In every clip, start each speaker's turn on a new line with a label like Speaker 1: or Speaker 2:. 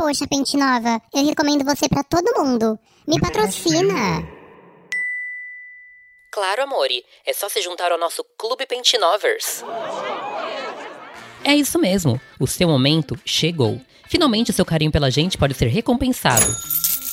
Speaker 1: Poxa, Pente Nova, eu recomendo você pra todo mundo. Me patrocina.
Speaker 2: Claro, amore. É só se juntar ao nosso Clube Pentinovers. É isso mesmo. O seu momento chegou. Finalmente, seu carinho pela gente pode ser recompensado.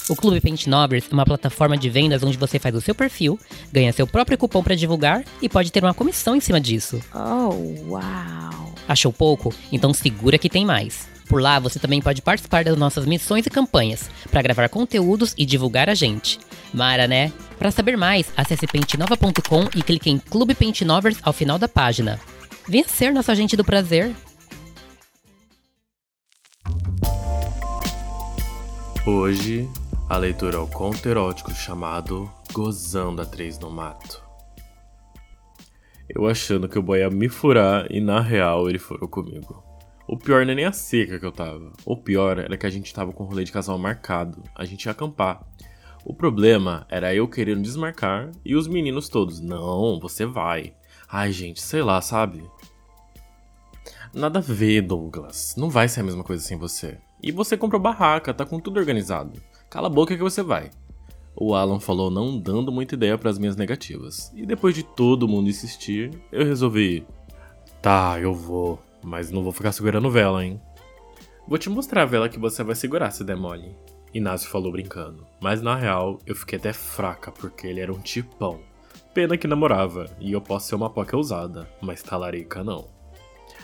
Speaker 2: O Clube Pentinovers é uma plataforma de vendas onde você faz o seu perfil, ganha seu próprio cupom para divulgar e pode ter uma comissão em cima disso.
Speaker 3: Oh, uau!
Speaker 2: Achou pouco? Então segura que tem mais. Por lá você também pode participar das nossas missões e campanhas para gravar conteúdos e divulgar a gente. Mara, né? Para saber mais, acesse pentinova.com e clique em Clube Pentinovers ao final da página. Venha ser nosso agente do prazer.
Speaker 4: Hoje, a leitura é o conto erótico chamado Gozando a Três no Mato. Eu achando que o boy ia me furar e na real ele furou comigo. O pior não é nem a seca que eu tava. O pior era que a gente tava com o rolê de casal marcado. A gente ia acampar. O problema era eu querendo desmarcar e os meninos todos. Não, você vai. Ai, gente, sei lá, sabe? Nada a ver, Douglas. Não vai ser a mesma coisa sem você. E você comprou barraca, tá com tudo organizado. Cala a boca que você vai. O Alan falou não dando muita ideia para as minhas negativas. E depois de todo mundo insistir, eu resolvi. Tá, eu vou, mas não vou ficar segurando vela, hein? Vou te mostrar a vela que você vai segurar se der mole. Inácio falou brincando. Mas na real, eu fiquei até fraca porque ele era um tipão. Pena que namorava, e eu posso ser uma poca usada, mas talarica não.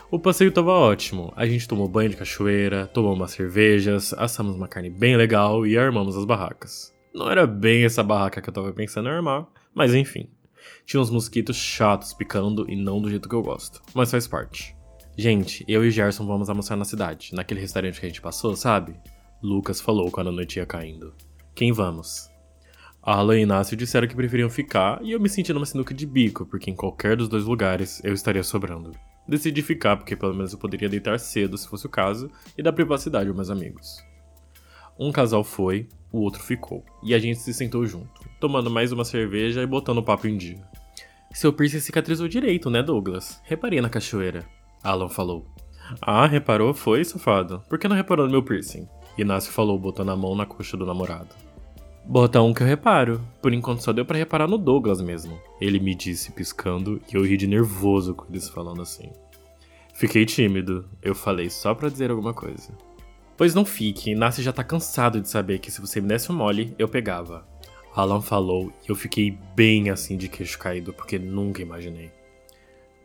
Speaker 4: O passeio tava ótimo. A gente tomou banho de cachoeira, tomou umas cervejas, assamos uma carne bem legal e armamos as barracas. Não era bem essa barraca que eu tava pensando em armar, mas enfim. Tinha uns mosquitos chatos picando e não do jeito que eu gosto, mas faz parte. Gente, eu e Gerson vamos almoçar na cidade, naquele restaurante que a gente passou, sabe? Lucas falou quando a noite ia caindo. Quem vamos? Alan e Inácio disseram que preferiam ficar e eu me senti numa sinuca de bico, porque em qualquer dos dois lugares eu estaria sobrando. Decidi ficar porque pelo menos eu poderia deitar cedo se fosse o caso e dar privacidade aos meus amigos. Um casal foi, o outro ficou, e a gente se sentou junto, tomando mais uma cerveja e botando o papo em dia. Seu piercing cicatrizou direito, né, Douglas? Reparei na cachoeira. Alan falou. Ah, reparou? Foi, safado. Por que não reparou no meu piercing? Inácio falou, botando a mão na coxa do namorado. Bota um que eu reparo. Por enquanto só deu para reparar no Douglas mesmo. Ele me disse piscando e eu ri de nervoso com eles falando assim. Fiquei tímido. Eu falei só para dizer alguma coisa. Pois não fique, Inácio já tá cansado de saber que se você me desse um mole, eu pegava. Alan falou e eu fiquei bem assim de queixo caído porque nunca imaginei.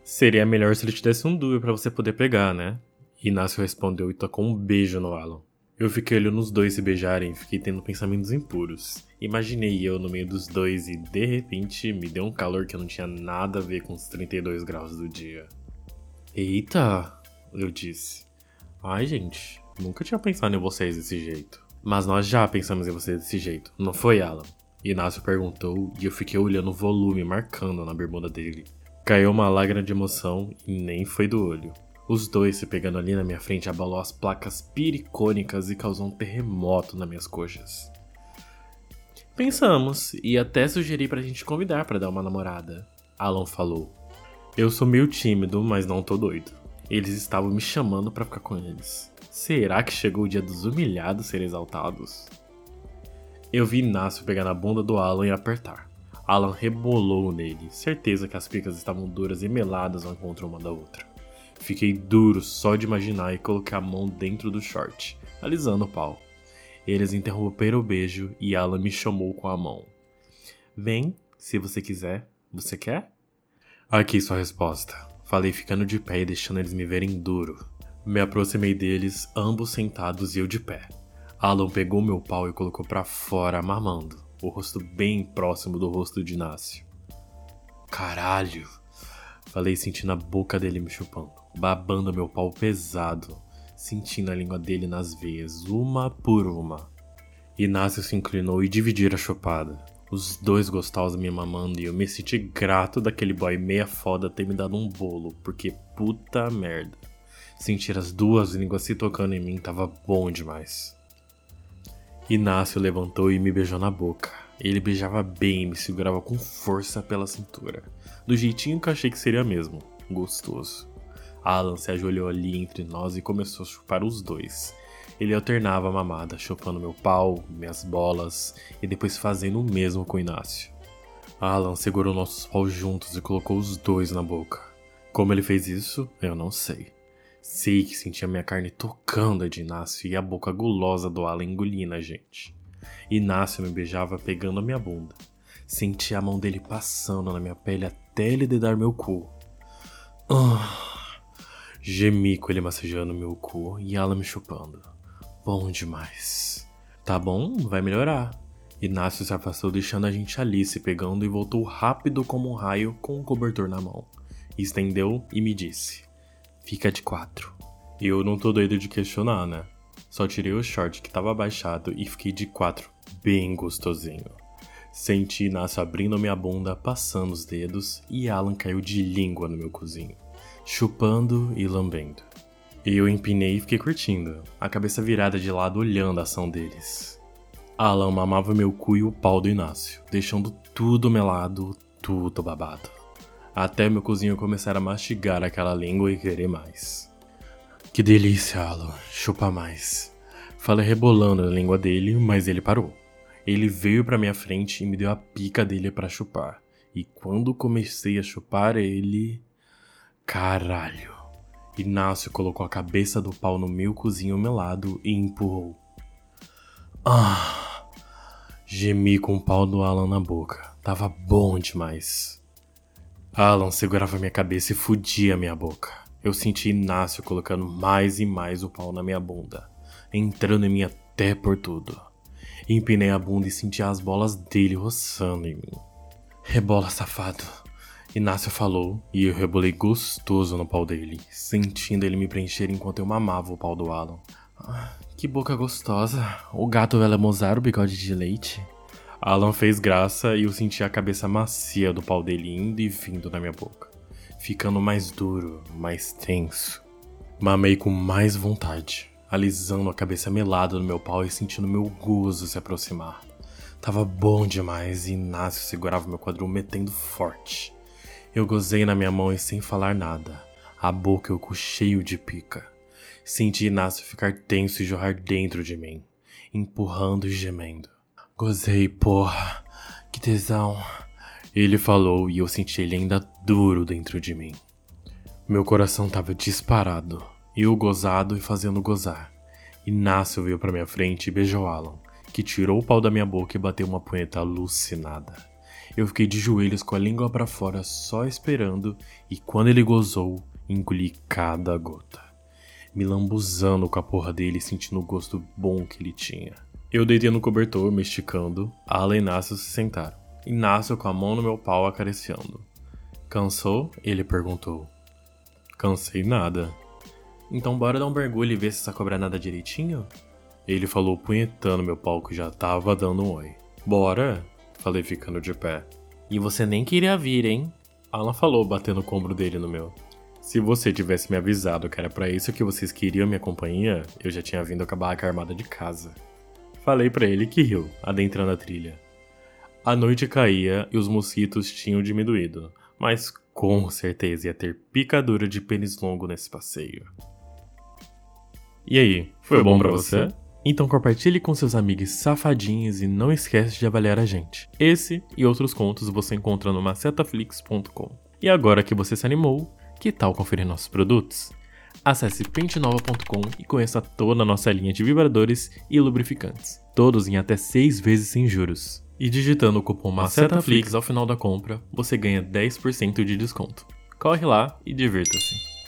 Speaker 4: Seria melhor se ele te desse um duo para você poder pegar, né? Inácio respondeu e tocou um beijo no Alan. Eu fiquei olhando os dois se beijarem e fiquei tendo pensamentos impuros. Imaginei eu no meio dos dois e de repente me deu um calor que não tinha nada a ver com os 32 graus do dia. Eita, eu disse. Ai, gente, nunca tinha pensado em vocês desse jeito. Mas nós já pensamos em vocês desse jeito, não foi, Alan? Inácio perguntou e eu fiquei olhando o volume marcando na bermuda dele. Caiu uma lágrima de emoção e nem foi do olho. Os dois se pegando ali na minha frente abalou as placas piricônicas e causou um terremoto nas minhas coxas. Pensamos e até sugeri pra gente convidar para dar uma namorada. Alan falou. Eu sou meio tímido, mas não tô doido. Eles estavam me chamando para ficar com eles. Será que chegou o dia dos humilhados serem exaltados? Eu vi Inácio pegar na bunda do Alan e apertar. Alan rebolou nele, certeza que as picas estavam duras e meladas ao encontro uma da outra. Fiquei duro só de imaginar e coloquei a mão dentro do short, alisando o pau. Eles interromperam o beijo e Alan me chamou com a mão. Vem, se você quiser. Você quer? Aqui sua resposta. Falei ficando de pé e deixando eles me verem duro. Me aproximei deles, ambos sentados e eu de pé. Alan pegou meu pau e colocou para fora, mamando, o rosto bem próximo do rosto de Inácio. Caralho! Falei sentindo a boca dele me chupando babando meu pau pesado, sentindo a língua dele nas veias, uma por uma. Inácio se inclinou e dividiram a chupada. Os dois gostosos me mamando e eu me senti grato daquele boy meia foda ter me dado um bolo, porque puta merda. Sentir as duas línguas se tocando em mim tava bom demais. Inácio levantou e me beijou na boca. Ele beijava bem e me segurava com força pela cintura, do jeitinho que achei que seria mesmo, gostoso. Alan se ajoelhou ali entre nós e começou a chupar os dois. Ele alternava a mamada, chupando meu pau, minhas bolas e depois fazendo o mesmo com o Inácio. Alan segurou nossos paus juntos e colocou os dois na boca. Como ele fez isso, eu não sei. Sei que sentia minha carne tocando a de Inácio e a boca gulosa do Alan engolindo a gente. Inácio me beijava pegando a minha bunda. Senti a mão dele passando na minha pele até ele dedar meu cu. Ah, gemi com ele massageando meu cu e ela me chupando. Bom demais. Tá bom, vai melhorar. Inácio se afastou deixando a gente ali se pegando e voltou rápido como um raio com um cobertor na mão. Estendeu e me disse: Fica de quatro. Eu não tô doido de questionar, né? Só tirei o short que tava abaixado e fiquei de quatro, bem gostosinho. Senti Inácio abrindo minha bunda, passando os dedos, e Alan caiu de língua no meu cozinho, chupando e lambendo. Eu empinei e fiquei curtindo, a cabeça virada de lado olhando a ação deles. Alan mamava meu cu e o pau do Inácio, deixando tudo melado, tudo babado. Até meu cozinho começar a mastigar aquela língua e querer mais. Que delícia, Alan, chupa mais. Falei rebolando na língua dele, mas ele parou. Ele veio para minha frente e me deu a pica dele para chupar. E quando comecei a chupar ele. Caralho! Inácio colocou a cabeça do pau no meu cozinho melado e empurrou. Ah! Gemi com o pau do Alan na boca. Tava bom demais. Alan segurava minha cabeça e fudia minha boca. Eu senti Inácio colocando mais e mais o pau na minha bunda, entrando em mim até por tudo. Empinei a bunda e senti as bolas dele roçando em mim. Rebola, safado. Inácio falou e eu rebolei gostoso no pau dele, sentindo ele me preencher enquanto eu mamava o pau do Alan. Ah, que boca gostosa. O gato vai lamosar o bigode de leite. Alan fez graça e eu senti a cabeça macia do pau dele indo e vindo na minha boca, ficando mais duro, mais tenso. Mamei com mais vontade, alisando a cabeça melada no meu pau e sentindo meu gozo se aproximar. Tava bom demais e Inácio segurava meu quadril metendo forte. Eu gozei na minha mão e sem falar nada, a boca e o cu cheio de pica. Senti Inácio ficar tenso e jorrar dentro de mim, empurrando e gemendo. Gozei, porra, que tesão. Ele falou e eu senti ele ainda duro dentro de mim. Meu coração tava disparado, eu gozado e fazendo gozar. Inácio veio para minha frente e beijou Alan, que tirou o pau da minha boca e bateu uma punheta alucinada. Eu fiquei de joelhos com a língua para fora só esperando e quando ele gozou, engoli cada gota. Me lambuzando com a porra dele sentindo o gosto bom que ele tinha. Eu deitei no cobertor, me esticando. Alan e Inácio se sentaram. Inácio com a mão no meu pau acariciando. Cansou? Ele perguntou. Cansei nada. Então bora dar um mergulho e ver se essa cobra nada direitinho? Ele falou punhetando meu pau que já tava dando um oi. Bora? Falei ficando de pé. E você nem queria vir, hein? Alan falou, batendo o ombro dele no meu. Se você tivesse me avisado que era para isso que vocês queriam minha companhia, eu já tinha vindo com a barraca armada de casa. Falei para ele que riu, adentrando a trilha. A noite caía e os mosquitos tinham diminuído, mas com certeza ia ter picadura de pênis longo nesse passeio. E aí, foi, foi bom, bom para você? você? Então compartilhe com seus amigos safadinhos e não esquece de avaliar a gente. Esse e outros contos você encontra no macetaflix.com. E agora que você se animou, que tal conferir nossos produtos? Acesse pentenova.com e conheça toda a nossa linha de vibradores e lubrificantes, todos em até 6 vezes sem juros. E digitando o cupom MACETAFLIX ao final da compra, você ganha 10% de desconto. Corre lá e divirta-se!